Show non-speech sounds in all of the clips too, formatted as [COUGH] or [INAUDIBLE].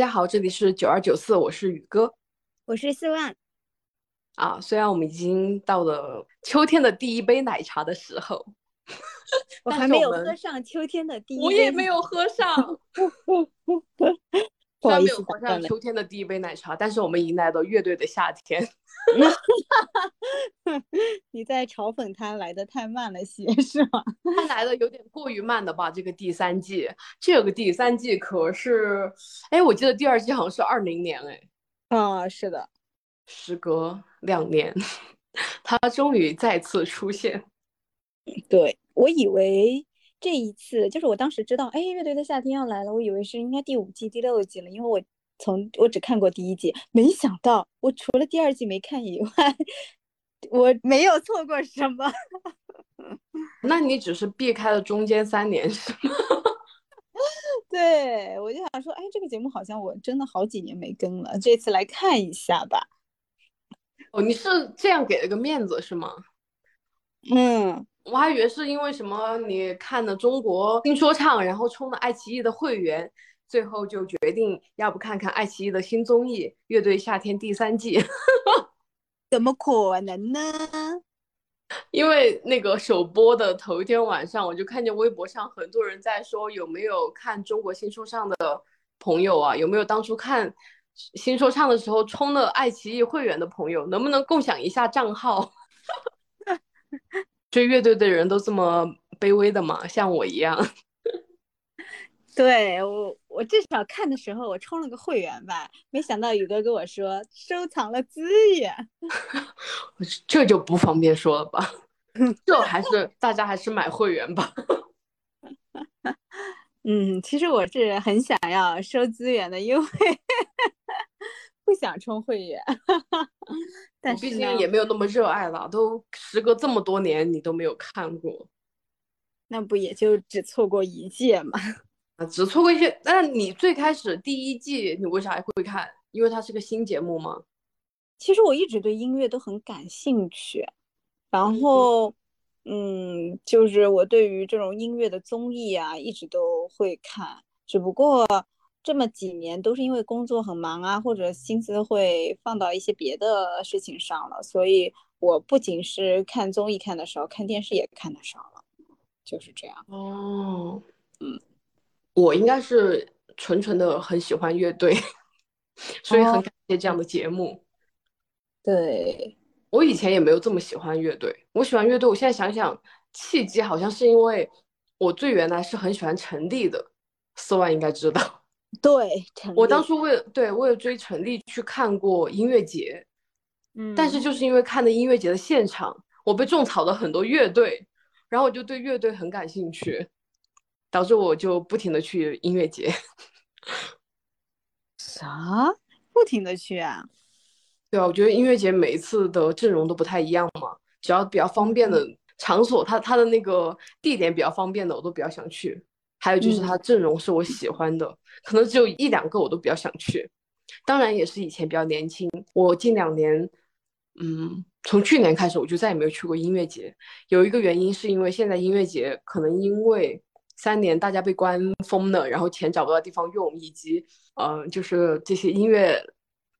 嗨，大家好，这里是九二九四，我是宇哥，我是四万。啊，虽然我们已经到了秋天的第一杯奶茶的时候，我还没有喝上秋天的第一杯，我也 [LAUGHS] 没有喝上。虽然没有喝上秋天的第一杯奶茶，但是我们迎来了乐队的夏天。[LAUGHS] 你在嘲讽他来的太慢了些，是吗？他来的有点过于慢了吧？这个第三季，这个第三季可是，哎，我记得第二季好像是二零年，哎，啊，是的，时隔两年，他终于再次出现。[LAUGHS] 对我以为这一次就是我当时知道，哎，乐队的夏天要来了，我以为是应该第五季、第六季了，因为我。从我只看过第一季，没想到我除了第二季没看以外，我没有错过什么。[LAUGHS] 那你只是避开了中间三年是吗？[LAUGHS] 对，我就想说，哎，这个节目好像我真的好几年没更了，这次来看一下吧。哦，你是这样给了个面子是吗？嗯，我还以为是因为什么你看的中国新说唱，然后充了爱奇艺的会员。最后就决定要不看看爱奇艺的新综艺《乐队夏天》第三季，[LAUGHS] 怎么可能呢？因为那个首播的头一天晚上，我就看见微博上很多人在说，有没有看中国新说唱的朋友啊？有没有当初看新说唱的时候充了爱奇艺会员的朋友？能不能共享一下账号？[LAUGHS] 追乐队的人都这么卑微的吗？像我一样？[LAUGHS] 对我，我至少看的时候我充了个会员吧，没想到宇哥跟我说收藏了资源，[LAUGHS] 这就不方便说了吧，[LAUGHS] 这还是大家还是买会员吧。[LAUGHS] 嗯，其实我是很想要收资源的，因为不想充会员，但毕竟也没有那么热爱了，都时隔这么多年你都没有看过，那不也就只错过一届嘛。只错过一些，那你最开始第一季你为啥还会看？因为它是个新节目吗？其实我一直对音乐都很感兴趣，然后，嗯，就是我对于这种音乐的综艺啊，一直都会看。只不过这么几年都是因为工作很忙啊，或者心思会放到一些别的事情上了，所以我不仅是看综艺看的少，看电视也看的少了，就是这样。哦，嗯。我应该是纯纯的很喜欢乐队，所以很感谢这样的节目。对我以前也没有这么喜欢乐队，我喜欢乐队，我现在想想，契机好像是因为我最原来是很喜欢陈粒的，四万应该知道。[LAUGHS] 对，我当初为了对为了追陈粒去看过音乐节，嗯，但是就是因为看的音乐节的现场，我被种草了很多乐队，然后我就对乐队很感兴趣。导致我就不停的去音乐节，[LAUGHS] 啥？不停的去啊？对啊，我觉得音乐节每一次的阵容都不太一样嘛，只要比较方便的场所，它它的那个地点比较方便的，我都比较想去。还有就是它阵容是我喜欢的，可能只有一两个我都比较想去。当然也是以前比较年轻，我近两年，嗯，从去年开始我就再也没有去过音乐节。有一个原因是因为现在音乐节可能因为。三年，大家被关封了，然后钱找不到地方用，以及，嗯，就是这些音乐，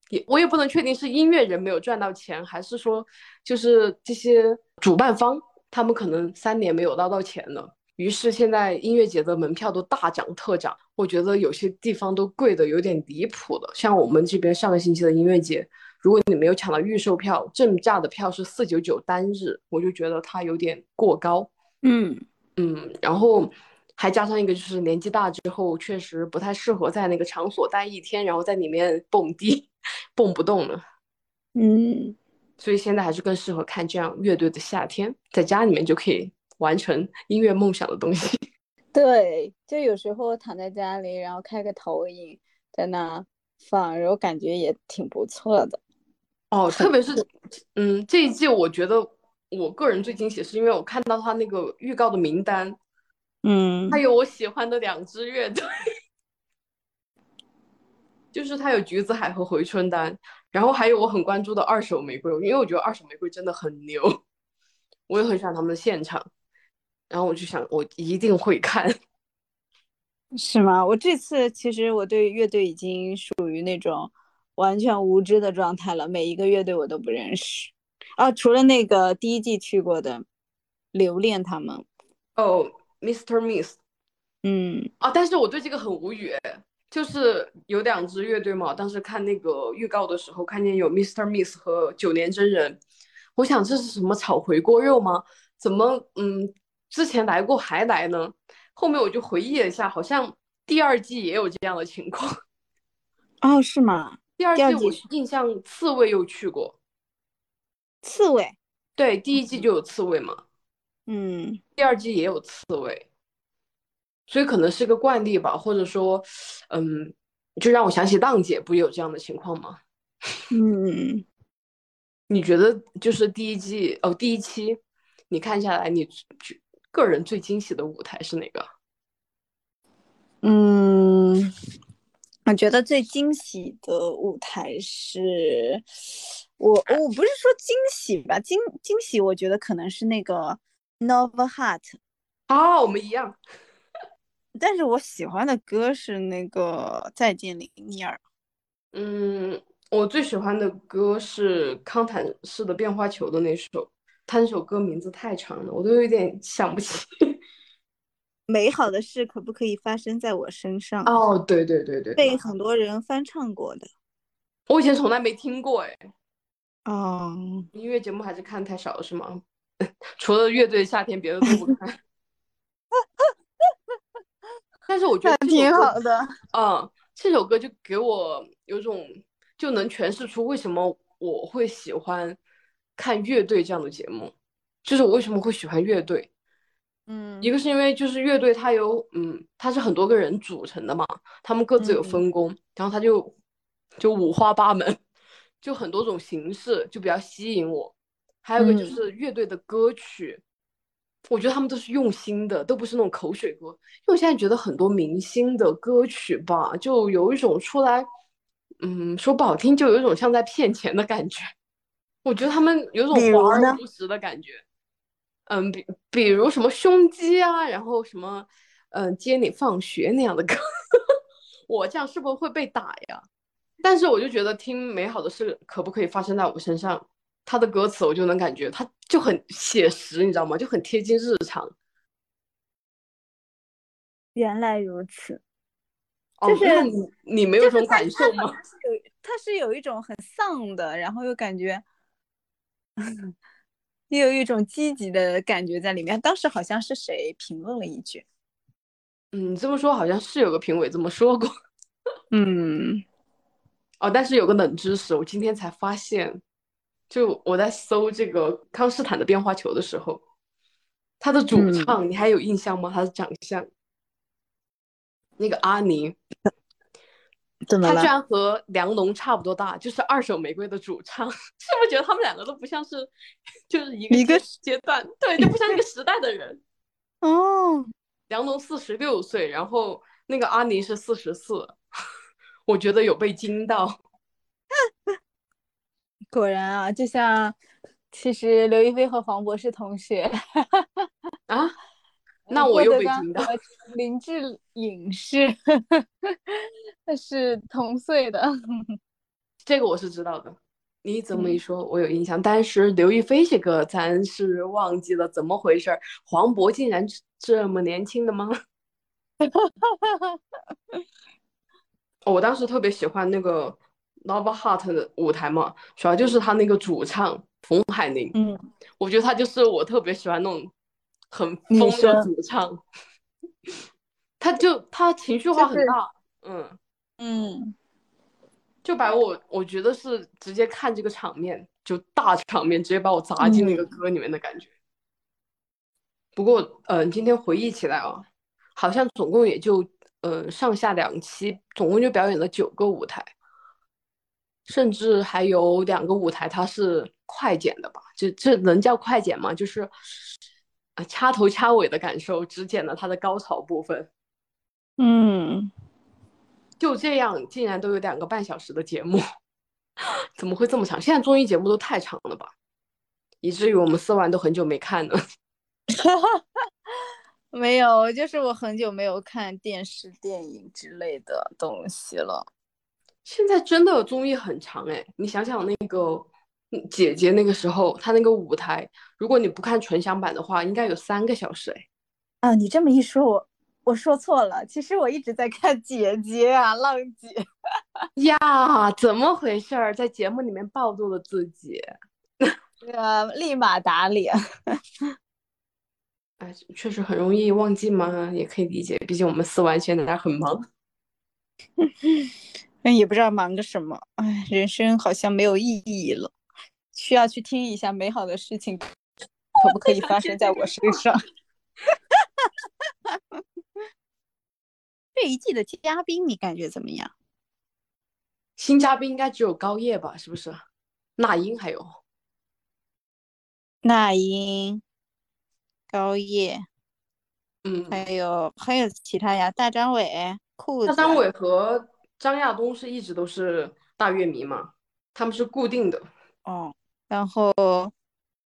也我也不能确定是音乐人没有赚到钱，还是说，就是这些主办方他们可能三年没有捞到钱了，于是现在音乐节的门票都大涨特涨，我觉得有些地方都贵的有点离谱了。像我们这边上个星期的音乐节，如果你没有抢到预售票，正价的票是四九九单日，我就觉得它有点过高。嗯嗯，然后。还加上一个，就是年纪大之后，确实不太适合在那个场所待一天，然后在里面蹦迪，[LAUGHS] 蹦不动了。嗯，所以现在还是更适合看这样乐队的夏天，在家里面就可以完成音乐梦想的东西。[LAUGHS] 对，就有时候躺在家里，然后开个投影在那放，然后感觉也挺不错的。哦，特别是，嗯，这一季我觉得我个人最惊喜，是因为我看到他那个预告的名单。嗯，他有我喜欢的两支乐队，就是他有橘子海和回春丹，然后还有我很关注的二手玫瑰，因为我觉得二手玫瑰真的很牛，[LAUGHS] 我也很喜欢他们的现场，然后我就想我一定会看。[LAUGHS] 是吗？我这次其实我对乐队已经属于那种完全无知的状态了，每一个乐队我都不认识。啊，除了那个第一季去过的留恋他们。哦，Mr. Miss。嗯。啊，但是我对这个很无语，就是有两支乐队嘛，当时看那个预告的时候，看见有 Mr. Miss 和九年真人，我想这是什么炒回锅肉吗？怎么嗯，之前来过还来呢？后面我就回忆了一下，好像第二季也有这样的情况。[LAUGHS] 哦，是吗？第二季我印象刺猬又去过。刺猬？对，第一季就有刺猬嘛。嗯。第二季也有刺猬，所以可能是个惯例吧，或者说，嗯，就让我想起浪姐不有这样的情况吗？[LAUGHS] 嗯。你觉得就是第一季哦，第一期你看下来，你个人最惊喜的舞台是哪个？嗯，我觉得最惊喜的舞台是我，我不是说惊喜吧，惊惊喜，我觉得可能是那个 Nova Heart。哦，我们一样。[LAUGHS] 但是我喜欢的歌是那个再见林尼尔。嗯，我最喜欢的歌是康坦式的变化球的那首。他那首歌名字太长了，我都有点想不起。[LAUGHS] 美好的事可不可以发生在我身上？哦，对对对对，被很多人翻唱过的。我以前从来没听过哎。哦，音乐节目还是看太少了是吗？[LAUGHS] 除了乐队夏天，别的都不看。但是我觉得挺好的。嗯，这首歌就给我有种就能诠释出为什么我会喜欢。看乐队这样的节目，就是我为什么会喜欢乐队，嗯，一个是因为就是乐队它有，嗯，它是很多个人组成的嘛，他们各自有分工，然后它就就五花八门，[LAUGHS] 就很多种形式，就比较吸引我。还有个就是乐队的歌曲，我觉得他们都是用心的，都不是那种口水歌。因为我现在觉得很多明星的歌曲吧，就有一种出来，嗯，说不好听，就有一种像在骗钱的感觉。我觉得他们有种华而不实的感觉，嗯，比比如什么胸肌啊，然后什么，嗯，接你放学那样的歌，[LAUGHS] 我这样是不是会被打呀？但是我就觉得听美好的事可不可以发生在我身上，他的歌词我就能感觉他就很写实，你知道吗？就很贴近日常。原来如此，就是你你没有这种感受吗？是有，他是有一种很丧的，然后又感觉。[LAUGHS] 也有一种积极的感觉在里面。当时好像是谁评论了一句：“嗯，这么说好像是有个评委这么说过。[LAUGHS] ”嗯，哦，但是有个冷知识，我今天才发现，就我在搜这个康斯坦的变化球的时候，他的主唱你还有印象吗？他的长相，那个阿尼。[LAUGHS] 他居然和梁龙差不多大，就是二手玫瑰的主唱，是不是觉得他们两个都不像是，就是一个一个阶段，对，就不像一个时代的人。[LAUGHS] 哦，梁龙四十六岁，然后那个阿尼是四十四，[LAUGHS] 我觉得有被惊到。果然啊，就像其实刘亦菲和黄渤是同学 [LAUGHS] 啊。那我又被惊到。[LAUGHS] 林志颖是，那是同岁的，[LAUGHS] 这个我是知道的。你这么一说，我有印象。但是刘亦菲这个，咱是忘记了怎么回事儿。黄渤竟然这么年轻的吗？我当时特别喜欢那个 Love Heart 的舞台嘛，主要就是他那个主唱冯海宁。嗯，我觉得他就是我特别喜欢那种。很疯的主唱，[LAUGHS] 他就他情绪化很大，嗯嗯，就把我我觉得是直接看这个场面就大场面，直接把我砸进那个歌里面的感觉。不过，嗯，今天回忆起来啊，好像总共也就呃上下两期，总共就表演了九个舞台，甚至还有两个舞台它是快剪的吧？这这能叫快剪吗？就是啊。掐头掐尾的感受，只剪了它的高潮部分。嗯，就这样，竟然都有两个半小时的节目，[LAUGHS] 怎么会这么长？现在综艺节目都太长了吧，以至于我们四万都很久没看了。[LAUGHS] 没有，就是我很久没有看电视、电影之类的东西了。现在真的综艺很长哎，你想想那个姐姐那个时候，她那个舞台，如果你不看纯享版的话，应该有三个小时哎。啊，你这么一说，我我说错了，其实我一直在看姐姐啊，浪姐。呀，怎么回事儿？在节目里面暴露了自己，呃，立马打脸。[LAUGHS] 哎，确实很容易忘记吗，也可以理解，毕竟我们四完现在很忙。[LAUGHS] 嗯，也不知道忙个什么，哎，人生好像没有意义了，需要去听一下美好的事情，可不可以发生在我身上？[LAUGHS] 这一季的嘉宾你感觉怎么样？新嘉宾应该只有高叶吧？是不是？那英还有那英。高叶，嗯，还有还有其他呀，大张伟、裤子。大张伟和张亚东是一直都是大乐迷嘛，他们是固定的。哦，然后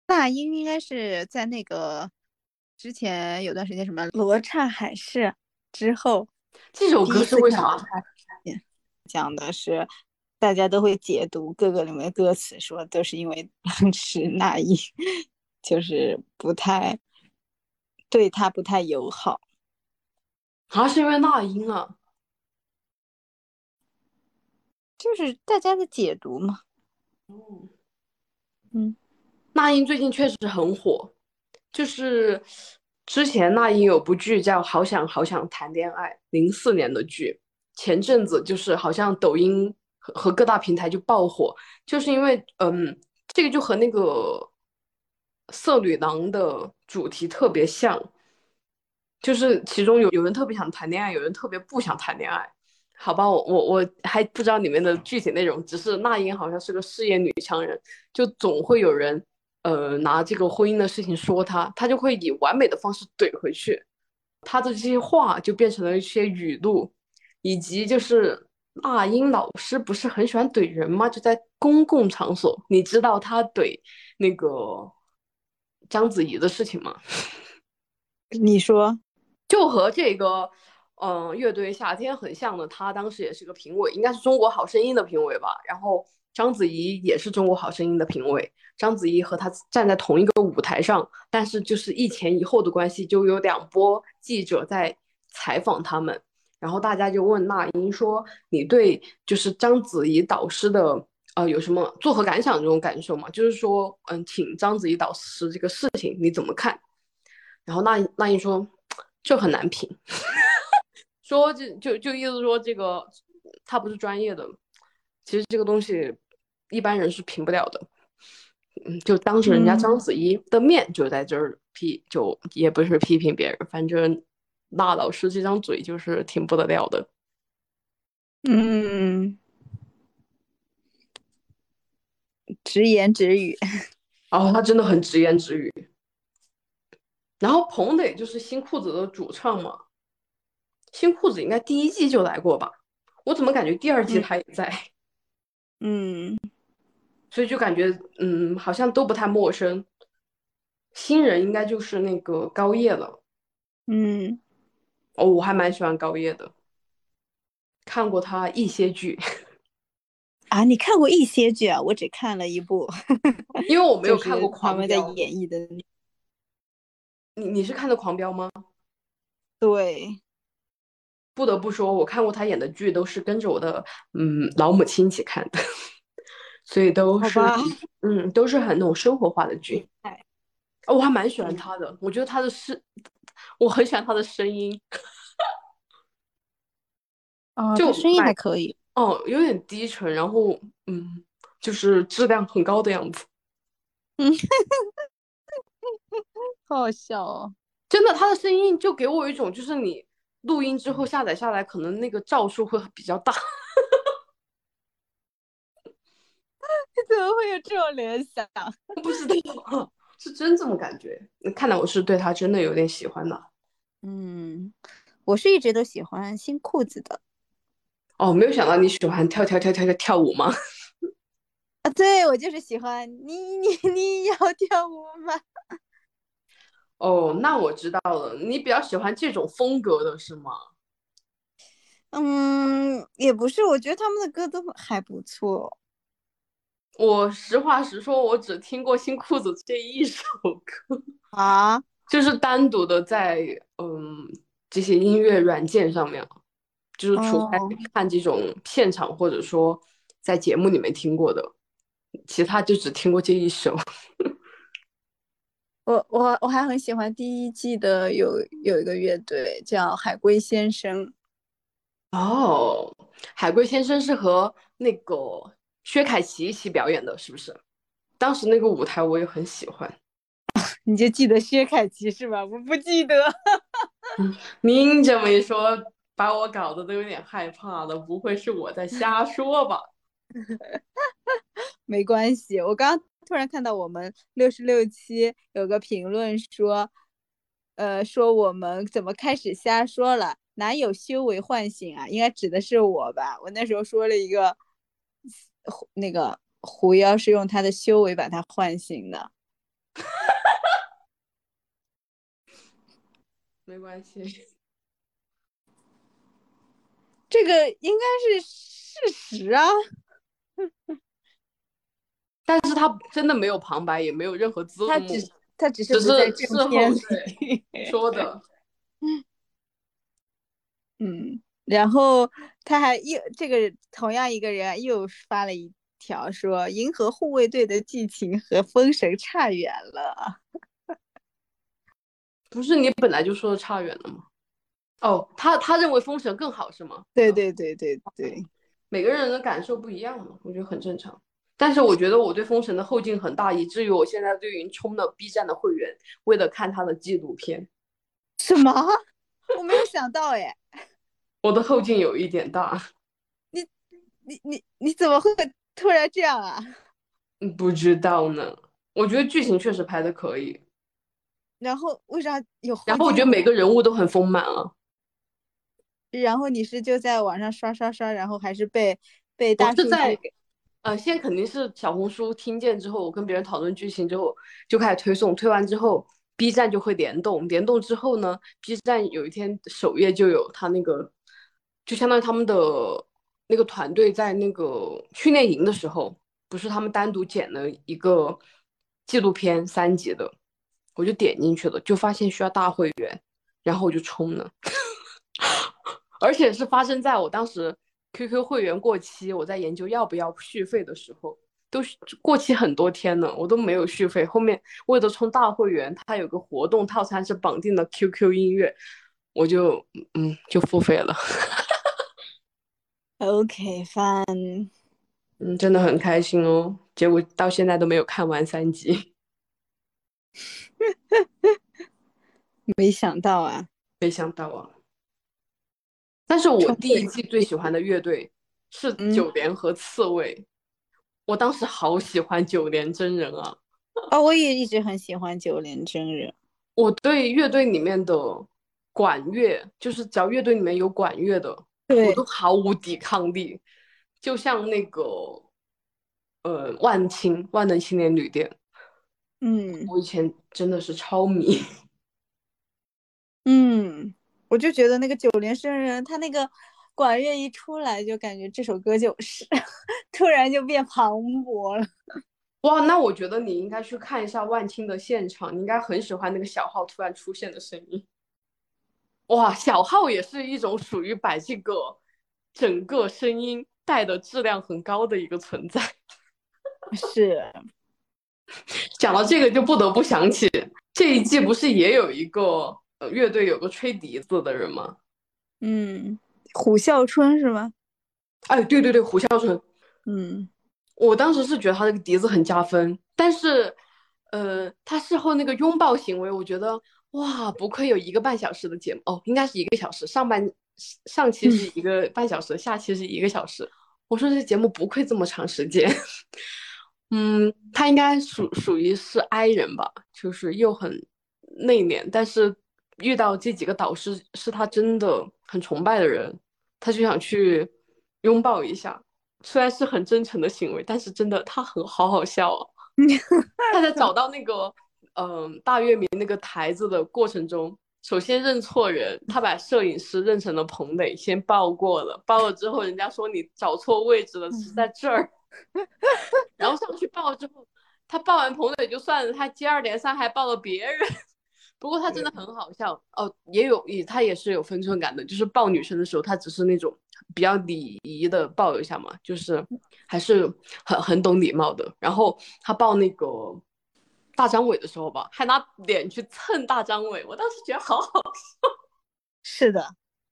那英应该是在那个之前有段时间什么罗刹海市之后，这首歌是为啥？讲的是大家都会解读各个里面的歌词，说都是因为当时 [LAUGHS] 那英就是不太。对他不太友好，好像是因为那英啊，就是大家的解读嘛。嗯嗯，那英最近确实很火，就是之前那英有部剧叫《好想好想谈恋爱》，零四年的剧，前阵子就是好像抖音和和各大平台就爆火，就是因为嗯，这个就和那个。色女郎的主题特别像，就是其中有有人特别想谈恋爱，有人特别不想谈恋爱。好吧，我我我还不知道里面的具体内容，只是那英好像是个事业女强人，就总会有人呃拿这个婚姻的事情说她，她就会以完美的方式怼回去，她的这些话就变成了一些语录，以及就是那英老师不是很喜欢怼人吗？就在公共场所，你知道她怼那个。章子怡的事情吗？[LAUGHS] 你说，就和这个，嗯，乐队夏天很像的。他当时也是个评委，应该是中国好声音的评委吧。然后章子怡也是中国好声音的评委。章子怡和他站在同一个舞台上，但是就是一前一后的关系，就有两波记者在采访他们。然后大家就问那英说：“你对就是章子怡导师的？”呃，有什么作何感想这种感受吗？就是说，嗯，请章子怡导师这个事情你怎么看？然后那那英说，[TSK] 这很难评，说就就就意思说这个他不是专业的，其实这个东西一般人是评不了的。嗯，就当着人家章子怡的面就在这儿批，就也不是批评别人，反正那老师这张嘴就是挺不得了的。嗯。直言直语，哦，他真的很直言直语。然后彭磊就是新裤子的主唱嘛，新裤子应该第一季就来过吧？我怎么感觉第二季他也在？嗯，所以就感觉嗯，好像都不太陌生。新人应该就是那个高叶了。嗯，哦，我还蛮喜欢高叶的，看过他一些剧。啊，你看过一些剧啊？我只看了一部，因为我 [LAUGHS] 没有看过狂飙在演绎的。你你是看的《狂飙》吗？对，不得不说，我看过他演的剧，都是跟着我的嗯老母亲一起看的，[LAUGHS] 所以都是嗯都是很那种生活化的剧。我还蛮喜欢他的，我觉得他的声，我很喜欢他的声音。啊，[LAUGHS] 就声音还可以。哦，有点低沉，然后嗯，就是质量很高的样子。嗯，好 [LAUGHS] 好笑哦！真的，他的声音就给我一种，就是你录音之后下载下来，可能那个兆数会比较大。[LAUGHS] 你怎么会有这种联想？不知道，[LAUGHS] 是真这么感觉。看来我是对他真的有点喜欢的。嗯，我是一直都喜欢新裤子的。哦，没有想到你喜欢跳跳跳跳跳跳舞吗？啊，对我就是喜欢你，你你要跳舞吗？哦，那我知道了，你比较喜欢这种风格的是吗？嗯，也不是，我觉得他们的歌都还不错。我实话实说，我只听过新裤子这一首歌 [LAUGHS] 啊，就是单独的在嗯这些音乐软件上面，就是除开看这种现场或者说在节目里面听过的，其他就只听过这一首。[LAUGHS] 我我我还很喜欢第一季的有有一个乐队叫海龟先生。哦，海龟先生是和那个薛凯琪一起表演的，是不是？当时那个舞台我也很喜欢。[LAUGHS] 你就记得薛凯琪是吧？我不记得。[LAUGHS] 您这么一说，把我搞得都有点害怕了。不会是我在瞎说吧？[LAUGHS] 没关系，我刚突然看到我们六十六期有个评论说，呃，说我们怎么开始瞎说了。哪有修为唤醒啊？应该指的是我吧？我那时候说了一个，那个狐妖是用他的修为把他唤醒的。[LAUGHS] 没关系，这个应该是事实啊。但是他真的没有旁白，也没有任何字幕，他只他只是在事后说的。[LAUGHS] 嗯，然后他还又这个同样一个人又发了一条说，银河护卫队的剧情和封神差远了。不是你本来就说的差远了吗？哦，他他认为封神更好是吗？对对对对对，每个人的感受不一样嘛，我觉得很正常。但是我觉得我对封神的后劲很大，以至于我现在都已经充了 B 站的会员，为了看他的纪录片。什么？我没有想到哎。我的后劲有一点大，你你你你怎么会突然这样啊？不知道呢。我觉得剧情确实拍的可以。然后为啥有？然后我觉得每个人物都很丰满啊。然后你是就在网上刷刷刷，然后还是被被大数据给？呃，现在肯定是小红书听见之后，我跟别人讨论剧情之后就开始推送，推完之后 B 站就会联动，联动之后呢，B 站有一天首页就有他那个。就相当于他们的那个团队在那个训练营的时候，不是他们单独剪了一个纪录片三集的，我就点进去了，就发现需要大会员，然后我就充了，[LAUGHS] 而且是发生在我当时 QQ 会员过期，我在研究要不要续费的时候，都过期很多天了，我都没有续费。后面为了充大会员，它有个活动套餐是绑定了 QQ 音乐，我就嗯就付费了。OK，fine，，[LAUGHS] 嗯，真的很开心哦。结果到现在都没有看完三集，[LAUGHS] 没想到啊，没想到啊。但是我第一季最喜欢的乐队是九连和刺猬，我当时好喜欢九连真人啊。啊，[LAUGHS] 我也一直很喜欢九连真人。我对乐队里面的管乐，就是只要乐队里面有管乐的。我都毫无抵抗力，就像那个，呃，万青万能青年旅店，嗯，我以前真的是超迷，[LAUGHS] 嗯，我就觉得那个九连生人，他那个管乐一出来，就感觉这首歌就是 [LAUGHS] 突然就变磅礴了。[LAUGHS] 哇，那我觉得你应该去看一下万青的现场，你应该很喜欢那个小号突然出现的声音。哇，小号也是一种属于把这个整个声音带的质量很高的一个存在。[LAUGHS] 是，讲到这个就不得不想起这一季不是也有一个呃乐队有个吹笛子的人吗？嗯，虎啸春是吗？哎，对对对，虎啸春。嗯，我当时是觉得他这个笛子很加分，但是呃，他事后那个拥抱行为，我觉得。哇，不愧有一个半小时的节目哦，应该是一个小时。上半上期是一个半小时，下期是一个小时。我说这节目不愧这么长时间。[LAUGHS] 嗯，他应该属属于是 I 人吧，就是又很内敛，但是遇到这几个导师是他真的很崇拜的人，他就想去拥抱一下。虽然是很真诚的行为，但是真的他很好好笑啊。[LAUGHS] 他在找到那个。嗯大月明那个台子的过程中，首先认错人，他把摄影师认成了彭磊，先报过了，报了之后，人家说你找错位置了，是在这儿，[LAUGHS] 然后上去报之后，他报完彭磊就算了，他接二连三还报了别人。不过他真的很好笑哦，也有也他也是有分寸感的，就是抱女生的时候，他只是那种比较礼仪的抱一下嘛，就是还是很很懂礼貌的。然后他抱那个大张伟的时候吧，还拿脸去蹭大张伟，我当时觉得好好笑。[LAUGHS] 是的，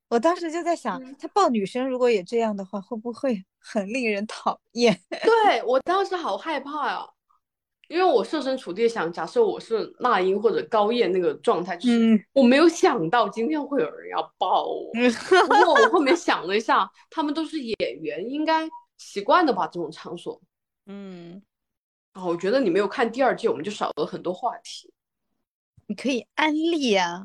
我当时就在想，他抱女生如果也这样的话，会不会很令人讨厌？对我当时好害怕呀。因为我设身处地想，假设我是那英或者高燕那个状态，就是我没有想到今天会有人要抱我。不过我后面想了一下，他们都是演员，应该习惯的吧这种场所。嗯，啊，我觉得你没有看第二季，我们就少了很多话题。你可以安利呀。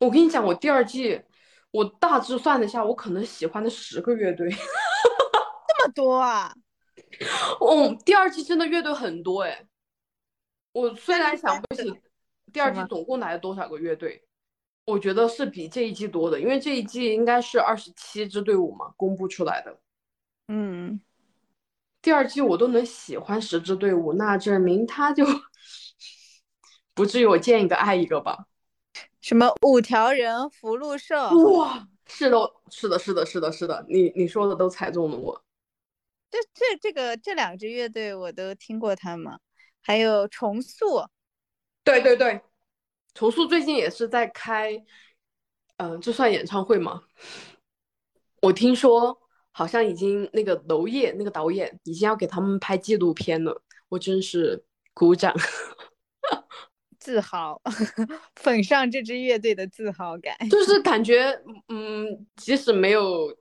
我跟你讲，我第二季，我大致算了一下，我可能喜欢的十个乐队，这么多啊？哦，第二季真的乐队很多哎。我虽然想不起 [LAUGHS] 第二季总共来了多少个乐队，我觉得是比这一季多的，因为这一季应该是二十七支队伍嘛，公布出来的。嗯，第二季我都能喜欢十支队伍，那证明他就 [LAUGHS] 不至于我见一个爱一个吧？什么五条人、福禄寿？哇，是的，是的，是的，是的，是的，你你说的都踩中了我。这这这个这两支乐队我都听过他们。还有重塑，对对对，重塑最近也是在开，嗯，这算演唱会吗？我听说好像已经那个娄烨那个导演已经要给他们拍纪录片了，我真是鼓掌，[LAUGHS] 自豪，[LAUGHS] 粉上这支乐队的自豪感，就是感觉，嗯，即使没有，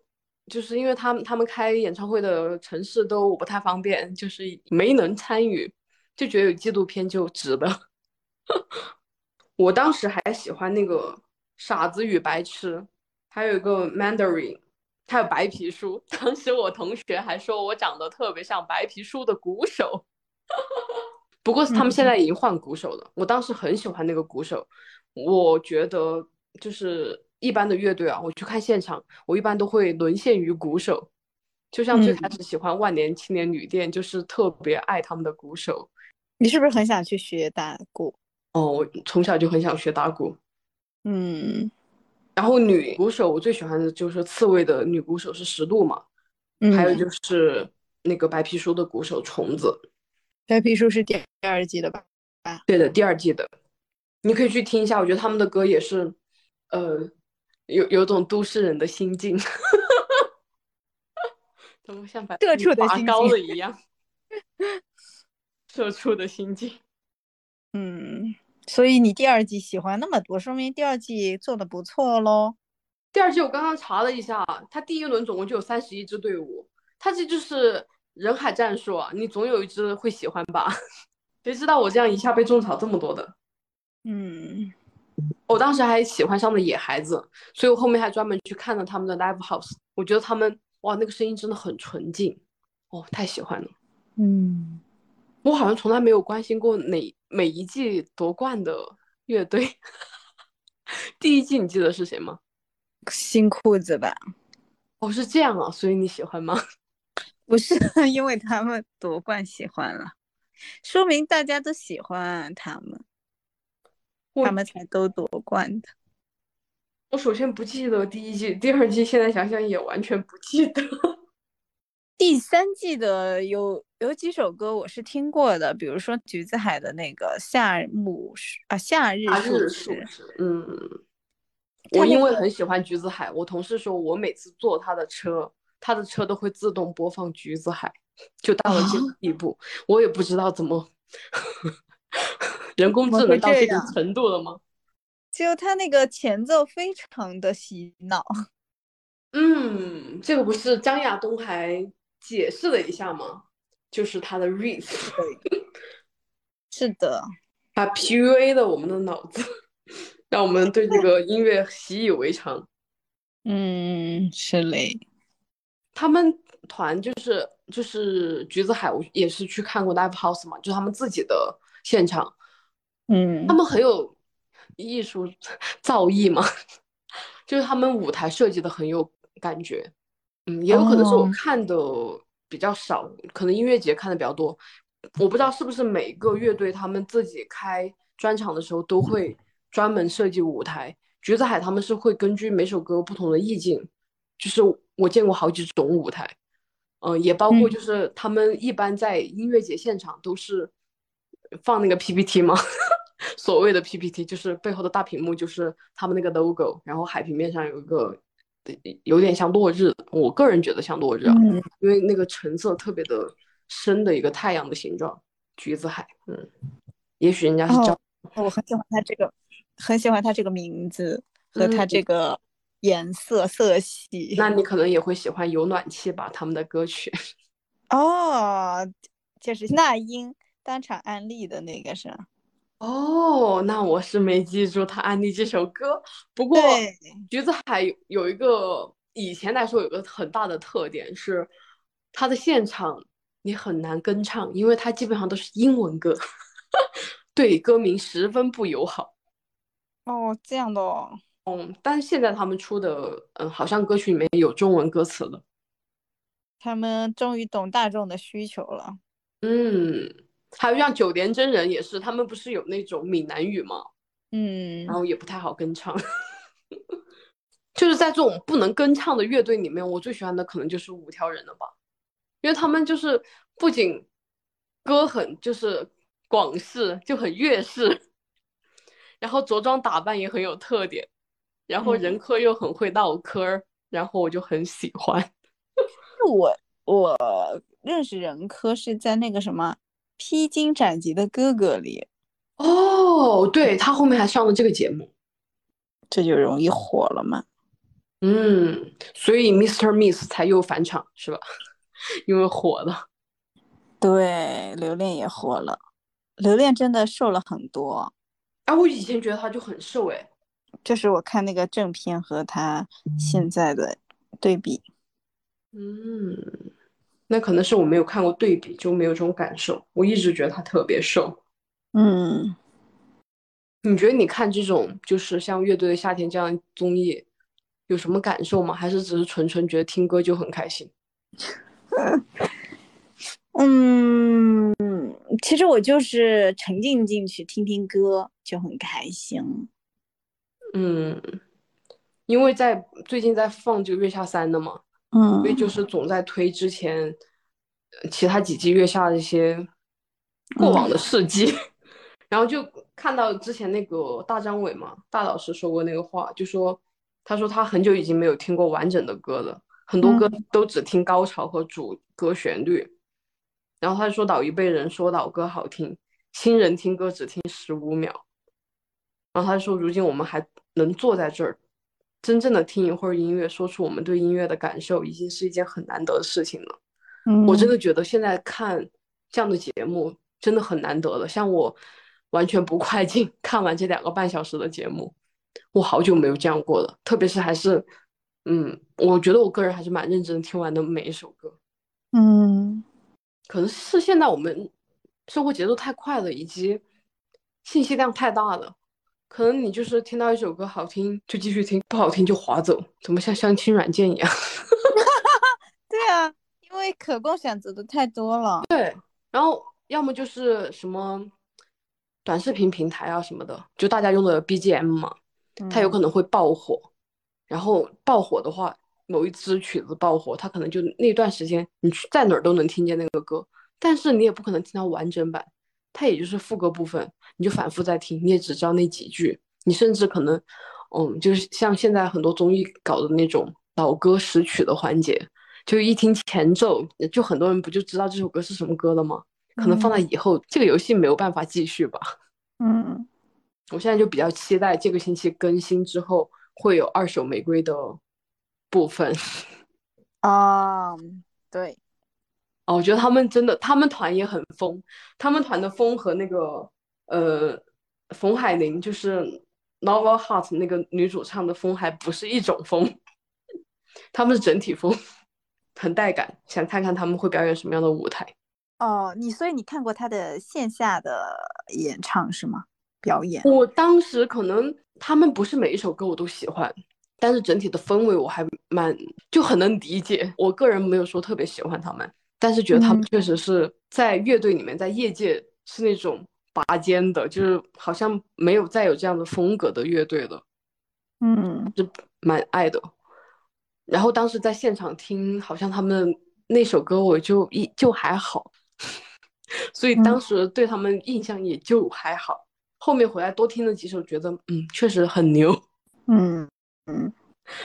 就是因为他们他们开演唱会的城市都不太方便，就是没能参与。就觉得有纪录片就值得。[LAUGHS] 我当时还喜欢那个《傻子与白痴》，还有一个 Mandarin，还有白皮书。[LAUGHS] 当时我同学还说我长得特别像白皮书的鼓手，[LAUGHS] 不过他们现在已经换鼓手了。我当时很喜欢那个鼓手，我觉得就是一般的乐队啊，我去看现场，我一般都会沦陷于鼓手。就像最开始喜欢万年青年旅店，就是特别爱他们的鼓手。你是不是很想去学打鼓？哦，我从小就很想学打鼓。嗯，然后女鼓手，我最喜欢的就是刺猬的女鼓手是石璐嘛。嗯，还有就是那个白皮书的鼓手虫子。白皮书是第第二季的吧？啊，对的，第二季的。你可以去听一下，我觉得他们的歌也是，呃，有有种都市人的心境。[LAUGHS] 怎么像白社畜的心高了一样。[LAUGHS] 社畜的心境，[LAUGHS] 嗯，所以你第二季喜欢那么多，说明第二季做的不错喽。第二季我刚刚查了一下，他第一轮总共就有三十一支队伍，他这就是人海战术啊，你总有一支会喜欢吧？[LAUGHS] 谁知道我这样一下被种草这么多的？嗯，我当时还喜欢上了野孩子，所以我后面还专门去看了他们的 live house，我觉得他们哇，那个声音真的很纯净，哦，太喜欢了，嗯。我好像从来没有关心过哪每一季夺冠的乐队。[LAUGHS] 第一季你记得是谁吗？新裤子吧。哦，是这样啊，所以你喜欢吗？[LAUGHS] 不是，[LAUGHS] 因为他们夺冠喜欢了，说明大家都喜欢他们，他们才都夺冠的。我首先不记得第一季，第二季现在想想也完全不记得。第三季的有有几首歌我是听过的，比如说橘子海的那个夏木啊夏日树时，嗯，我因为很喜欢橘子海，我同事说我每次坐他的车，他的车都会自动播放橘子海，就到了这个地步，我也不知道怎么 [LAUGHS] 人工智能到这个程度了吗？[LAUGHS] 就他那个前奏非常的洗脑，[LAUGHS] 嗯，这个不是张亚东还。解释了一下吗？就是他的 riff，是的，他 PUA 了我们的脑子，让我们对这个音乐习以为常。[LAUGHS] 嗯，是嘞。他们团就是就是橘子海，我也是去看过 live house 嘛，就他们自己的现场。嗯，他们很有艺术造诣嘛，[LAUGHS] 就是他们舞台设计的很有感觉。嗯，也有可能是我看的比较少，可能音乐节看的比较多。我不知道是不是每个乐队他们自己开专场的时候都会专门设计舞台。橘子海他们是会根据每首歌不同的意境，就是我见过好几种舞台。嗯，也包括就是他们一般在音乐节现场都是放那个 PPT 吗？[LAUGHS] 所谓的 PPT 就是背后的大屏幕，就是他们那个 logo，然后海平面上有一个有点像落日，我个人觉得像落日啊，因为那个橙色特别的深的一个太阳的形状，橘子海，嗯，也许人家是叫，我很喜欢它这个，很喜欢它这个名字和它这个。颜色色系，那你可能也会喜欢有暖气吧？他们的歌曲 [LAUGHS] 哦，就是那英当场安利的那个是哦，那我是没记住他安利这首歌。不过橘子海有一个以前来说有个很大的特点是，他的现场你很难跟唱，因为他基本上都是英文歌，[LAUGHS] 对歌名十分不友好。哦，这样的哦。嗯，但是现在他们出的，嗯，好像歌曲里面有中文歌词了。他们终于懂大众的需求了。嗯，还有像九连真人也是，他们不是有那种闽南语吗？嗯，然后也不太好跟唱。[LAUGHS] 就是在这种不能跟唱的乐队里面，我最喜欢的可能就是五条人了吧，因为他们就是不仅歌很就是广式，就很粤式，然后着装打扮也很有特点。然后人科又很会唠嗑，然后我就很喜欢。[LAUGHS] 我我认识人科是在那个什么《披荆斩棘的哥哥》里。哦，对他后面还上了这个节目，这就容易火了嘛。嗯，所以 Mr. Miss 才又返场是吧？[LAUGHS] 因为火了。对，刘恋也火了。刘恋真的瘦了很多。哎，我以前觉得他就很瘦哎。就是我看那个正片和他现在的对比，嗯，那可能是我没有看过对比，就没有这种感受。我一直觉得他特别瘦，嗯，你觉得你看这种就是像乐队的夏天这样综艺有什么感受吗？还是只是纯纯觉得听歌就很开心？[LAUGHS] 嗯，其实我就是沉浸进去听听歌就很开心。嗯，因为在最近在放这个月下三的嘛，嗯，所以就是总在推之前其他几季月下的一些过往的事迹，[LAUGHS] 然后就看到之前那个大张伟嘛，大老师说过那个话，就说他说他很久已经没有听过完整的歌了，很多歌都只听高潮和主歌旋律，然后他就说老一辈人说老歌好听，新人听歌只听十五秒，然后他说如今我们还。能坐在这儿，真正的听一会儿音乐，说出我们对音乐的感受，已经是一件很难得的事情了。我真的觉得现在看这样的节目真的很难得了。像我完全不快进，[LAUGHS] 看完这两个半小时的节目，我好久没有这样过了。特别是还是，嗯，我觉得我个人还是蛮认真听完的每一首歌。嗯，可能是现在我们生活节奏太快了，以及信息量太大了。可能你就是听到一首歌好听就继续听，不好听就划走，怎么像相亲软件一样？[LAUGHS] 对啊，因为可供选择的太多了。对，然后要么就是什么短视频平台啊什么的，就大家用的 BGM 嘛，它有可能会爆火。然后爆火的话，某一支曲子爆火，它可能就那段时间你在哪儿都能听见那个歌，但是你也不可能听到完整版。它也就是副歌部分，你就反复在听，你也只知道那几句，你甚至可能，嗯，就是像现在很多综艺搞的那种老歌识曲的环节，就一听前奏，就很多人不就知道这首歌是什么歌了吗？可能放在以后，这个游戏没有办法继续吧。嗯，我现在就比较期待这个星期更新之后会有二手玫瑰的部分。[LAUGHS] 啊，对。哦，我觉得他们真的，他们团也很疯。他们团的疯和那个呃，冯海玲就是 Novel Heart 那个女主唱的疯还不是一种疯，他们是整体疯，很带感。想看看他们会表演什么样的舞台。哦，你所以你看过他的线下的演唱是吗？表演。我当时可能他们不是每一首歌我都喜欢，但是整体的氛围我还蛮就很能理解。我个人没有说特别喜欢他们，但是觉得他们确实是在乐队里面，在业界是那种拔尖的，就是好像没有再有这样的风格的乐队了。嗯，就蛮爱的。然后当时在现场听，好像他们那首歌我就一就还好，[LAUGHS] 所以当时对他们印象也就还好。后面回来多听了几首，觉得嗯确实很牛。嗯嗯，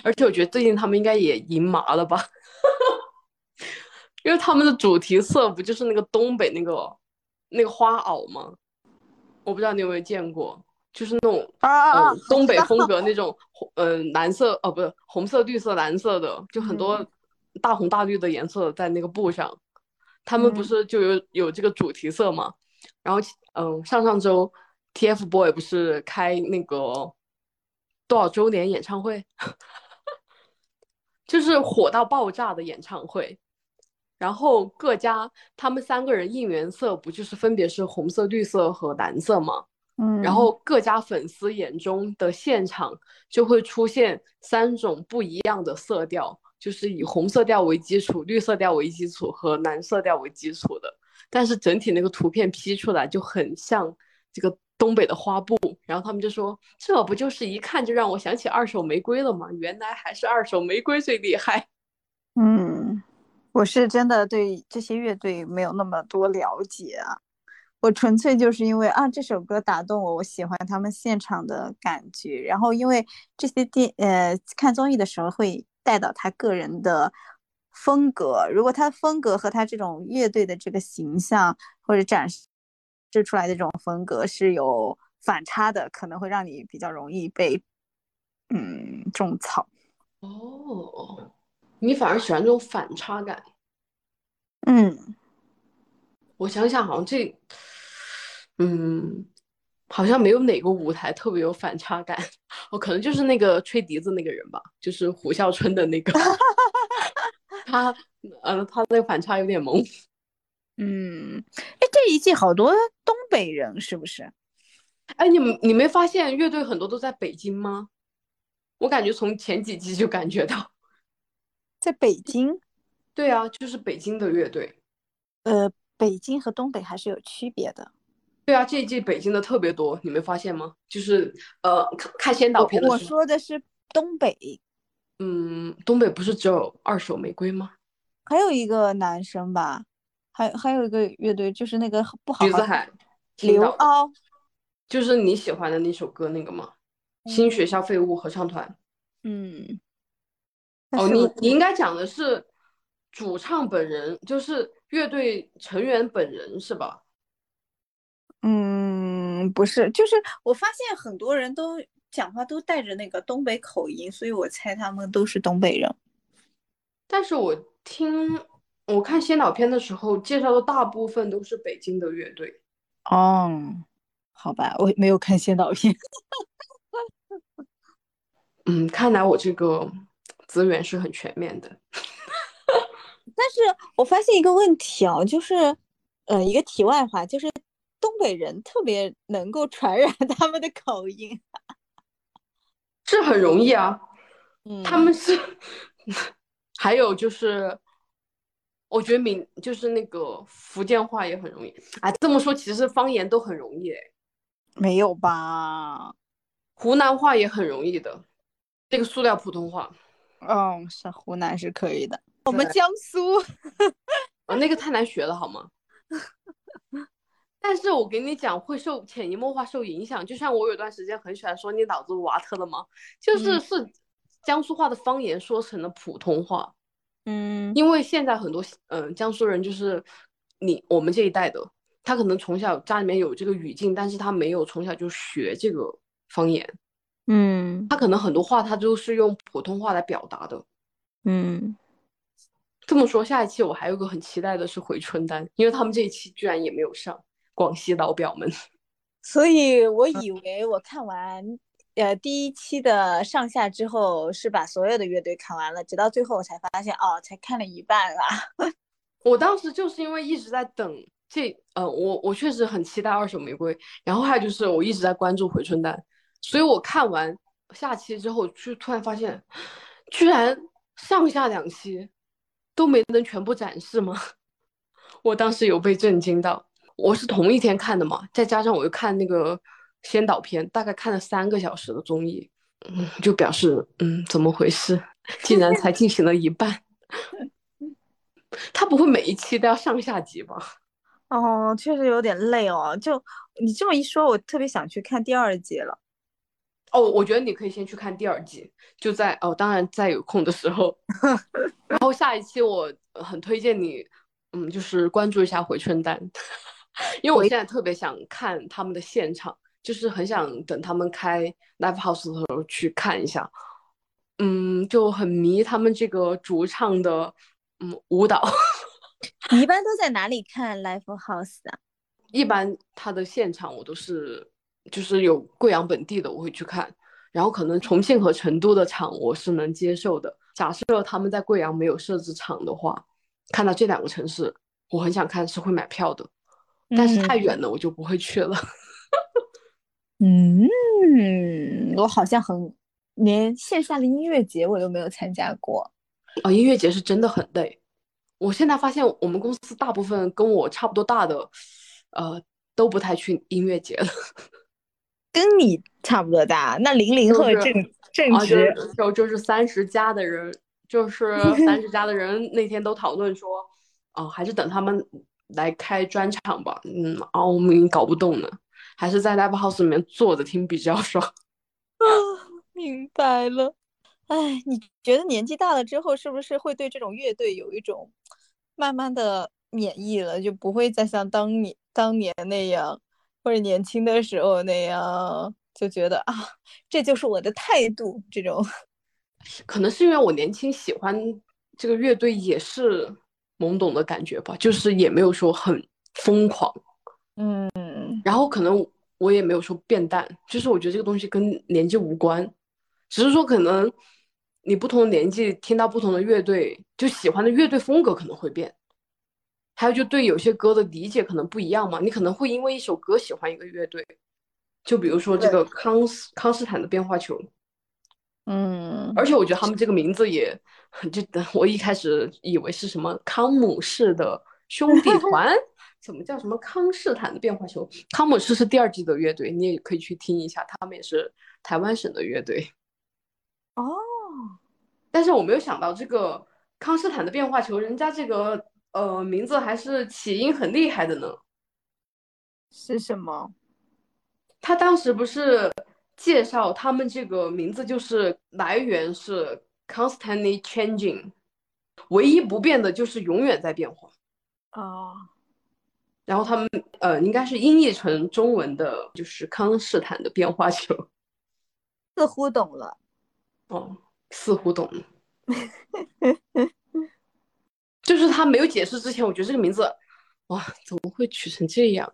而且我觉得最近他们应该也赢麻了吧，因为他们的主题色不就是那个东北那个那个花袄吗？我不知道你有没有见过。就是那种啊东北风格那种红嗯蓝色哦不是红色绿色蓝色的，就很多大红大绿的颜色在那个布上，他们不是就有有这个主题色嘛？然后嗯上上周 TFBOY 不是开那个多少周年演唱会，[LAUGHS] 就是火到爆炸的演唱会，然后各家他们三个人应援色不就是分别是红色、绿色和蓝色吗？嗯，然后各家粉丝眼中的现场就会出现三种不一样的色调，就是以红色调为基础、绿色调为基础和蓝色调为基础的。但是整体那个图片 P 出来就很像这个东北的花布，然后他们就说：“这不就是一看就让我想起二手玫瑰了吗？原来还是二手玫瑰最厉害。”嗯，我是真的对这些乐队没有那么多了解啊。我纯粹就是因为啊这首歌打动我，我喜欢他们现场的感觉。然后因为这些电呃看综艺的时候会带到他个人的风格，如果他的风格和他这种乐队的这个形象或者展示出来的这种风格是有反差的，可能会让你比较容易被嗯种草。哦，你反而喜欢这种反差感？嗯，我想想，好像这。嗯，好像没有哪个舞台特别有反差感。哦，可能就是那个吹笛子那个人吧，就是胡啸春的那个。[LAUGHS] 他，呃，他那个反差有点萌。嗯，哎，这一季好多东北人是不是？哎，你你没发现乐队很多都在北京吗？我感觉从前几季就感觉到，在北京。对啊，就是北京的乐队。呃，北京和东北还是有区别的。对啊，这一季北京的特别多，你没发现吗？就是呃，看先导片的时候。我说的是东北。嗯，东北不是只有二手玫瑰吗？还有一个男生吧，还还有一个乐队，就是那个不好。橘子海。刘凹。就是你喜欢的那首歌那个吗？新学校废物合唱团。嗯。哦，你你应该讲的是主唱本人，就是乐队成员本人是吧？嗯，不是，就是我发现很多人都讲话都带着那个东北口音，所以我猜他们都是东北人。但是我听我看先导片的时候，介绍的大部分都是北京的乐队。哦，好吧，我没有看先导片。[LAUGHS] 嗯，看来我这个资源是很全面的。[LAUGHS] 但是我发现一个问题啊，就是，呃，一个题外话，就是。东北人特别能够传染 [LAUGHS] 他们的口音，[LAUGHS] 这很容易啊。嗯，他们是，还有就是，我觉得闽就是那个福建话也很容易。哎，这么说其实方言都很容易。没有吧？湖南话也很容易的，这个塑料普通话。嗯，是湖南是可以的。我们江苏，啊，[LAUGHS] 那个太难学了，好吗？[LAUGHS] 但是我给你讲，会受潜移默化受影响。就像我有段时间很喜欢说你脑子瓦特了吗？就是是江苏话的方言说成了普通话。嗯，因为现在很多嗯江苏人就是你我们这一代的，他可能从小家里面有这个语境，但是他没有从小就学这个方言。嗯，他可能很多话他都是用普通话来表达的。嗯，这么说，下一期我还有个很期待的是回春丹，因为他们这一期居然也没有上。广西老表们，[LAUGHS] 所以我以为我看完呃第一期的上下之后是把所有的乐队看完了，直到最后我才发现哦，才看了一半啊。[LAUGHS] 我当时就是因为一直在等这呃，我我确实很期待二手玫瑰。然后还有就是我一直在关注回春丹，所以我看完下期之后，就突然发现，居然上下两期都没能全部展示吗？[LAUGHS] 我当时有被震惊到。我是同一天看的嘛，再加上我又看那个先导片，大概看了三个小时的综艺，嗯，就表示嗯，怎么回事？[LAUGHS] 竟然才进行了一半。他不会每一期都要上下集吧？哦，确实有点累哦。就你这么一说，我特别想去看第二季了。哦，我觉得你可以先去看第二季，就在哦，当然在有空的时候。[LAUGHS] 然后下一期我很推荐你，嗯，就是关注一下回春丹，因为我现在特别想看他们的现场，就是很想等他们开 live house 的时候去看一下。嗯，就很迷他们这个主唱的。嗯，舞蹈，[LAUGHS] 你一般都在哪里看 live house 啊？一般他的现场我都是，就是有贵阳本地的我会去看，然后可能重庆和成都的场我是能接受的。假设他们在贵阳没有设置场的话，看到这两个城市，我很想看是会买票的，但是太远了我就不会去了。[LAUGHS] 嗯，我好像很连线下的音乐节我都没有参加过。哦，音乐节是真的很累。我现在发现我们公司大部分跟我差不多大的，呃，都不太去音乐节了。跟你差不多大，那零零后正正值就就是三十加的人，就是 [LAUGHS] 三十加的人那天都讨论说，哦，还是等他们来开专场吧。嗯，啊，我们搞不动呢，还是在 live house 里面坐着听比较爽。啊，[LAUGHS] 明白了。哎，你觉得年纪大了之后，是不是会对这种乐队有一种慢慢的免疫了，就不会再像当年当年那样，或者年轻的时候那样，就觉得啊，这就是我的态度。这种可能是因为我年轻喜欢这个乐队，也是懵懂的感觉吧，就是也没有说很疯狂，嗯，然后可能我也没有说变淡，就是我觉得这个东西跟年纪无关，只是说可能。你不同的年纪听到不同的乐队，就喜欢的乐队风格可能会变，还有就对有些歌的理解可能不一样嘛。你可能会因为一首歌喜欢一个乐队，就比如说这个康斯康斯坦的变化球，嗯，而且我觉得他们这个名字也，就 [LAUGHS] 我一开始以为是什么康姆士的兄弟 [LAUGHS] 团，怎么叫什么康斯坦的变化球？康姆士是第二季的乐队，你也可以去听一下，他们也是台湾省的乐队。哦。但是我没有想到这个康斯坦的变化球，人家这个呃名字还是起因很厉害的呢。是什么？他当时不是介绍他们这个名字就是来源是 constantly changing，唯一不变的就是永远在变化。哦。然后他们呃应该是音译成中文的，就是康斯坦的变化球。似乎懂了。哦。似乎懂，[LAUGHS] 就是他没有解释之前，我觉得这个名字，哇，怎么会取成这样，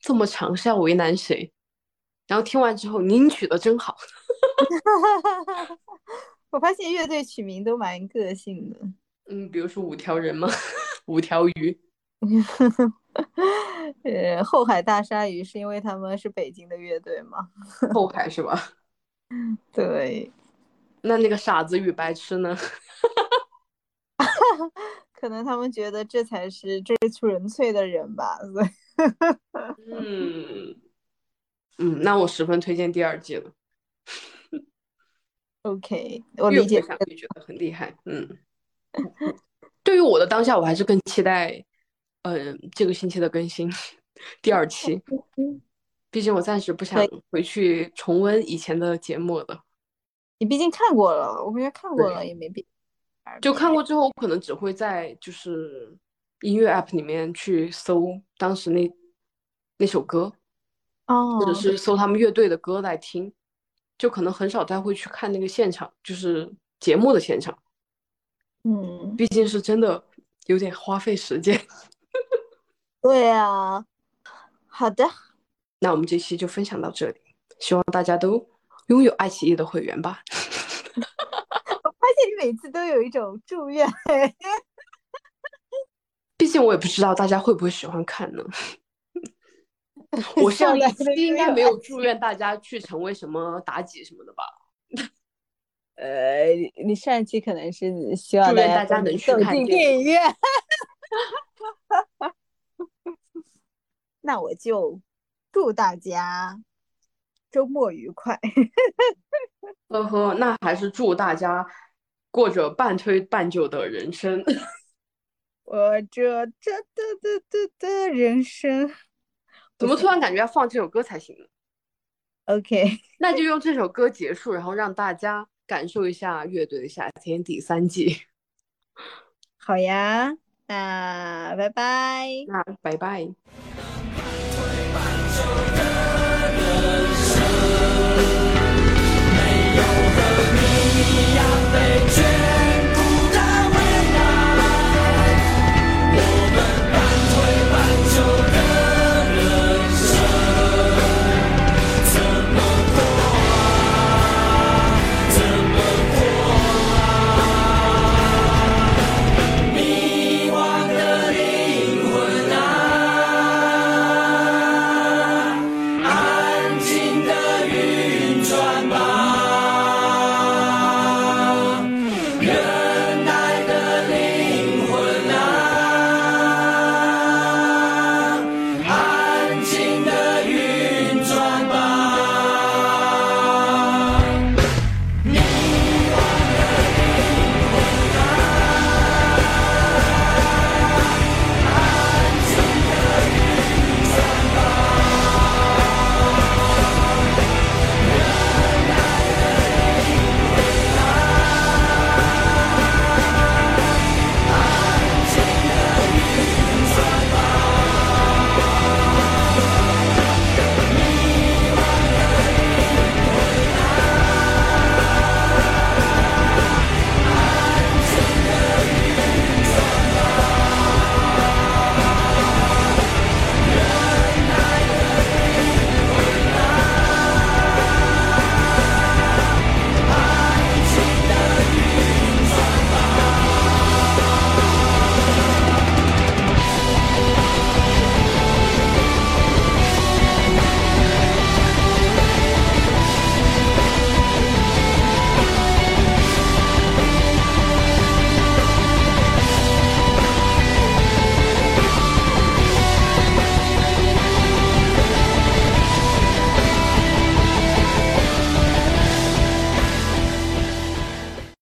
这么长是要为难谁？然后听完之后，您取的真好。[LAUGHS] 我发现乐队取名都蛮个性的，嗯，比如说五条人嘛，[LAUGHS] 五条鱼。[LAUGHS] 呃，后海大鲨鱼是因为他们是北京的乐队吗？后海是吧？对。那那个傻子与白痴呢？可能他们觉得这才是最纯粹的人吧。嗯嗯，那我十分推荐第二季了。OK，我理解，也觉得很厉害。嗯，对于我的当下，我还是更期待，嗯，这个星期的更新第二期。[LAUGHS] 毕竟我暂时不想回去重温以前的节目了。你毕竟看过了，我感觉看过了也没必要。就看过之后，我可能只会在就是音乐 app 里面去搜当时那那首歌，哦，或者是搜他们乐队的歌来听，就可能很少再会去看那个现场，就是节目的现场。嗯，毕竟是真的有点花费时间。[LAUGHS] 对啊，好的，那我们这期就分享到这里，希望大家都。拥有爱奇艺的会员吧。每次都有一种祝愿，毕竟我也不知道大家会不会喜欢看呢。我上一期应该没有祝愿大家去成为什么妲己什么的吧？呃，你上一期可能是希望大家能去看电影院。[LAUGHS] 那我就祝大家周末愉快。[LAUGHS] 呵呵，那还是祝大家过着半推半就的人生。我这这这这这的人生，怎么突然感觉要放这首歌才行呢？OK，[LAUGHS] 那就用这首歌结束，然后让大家感受一下《乐队的夏天》第三季。好呀，那拜拜。那拜拜。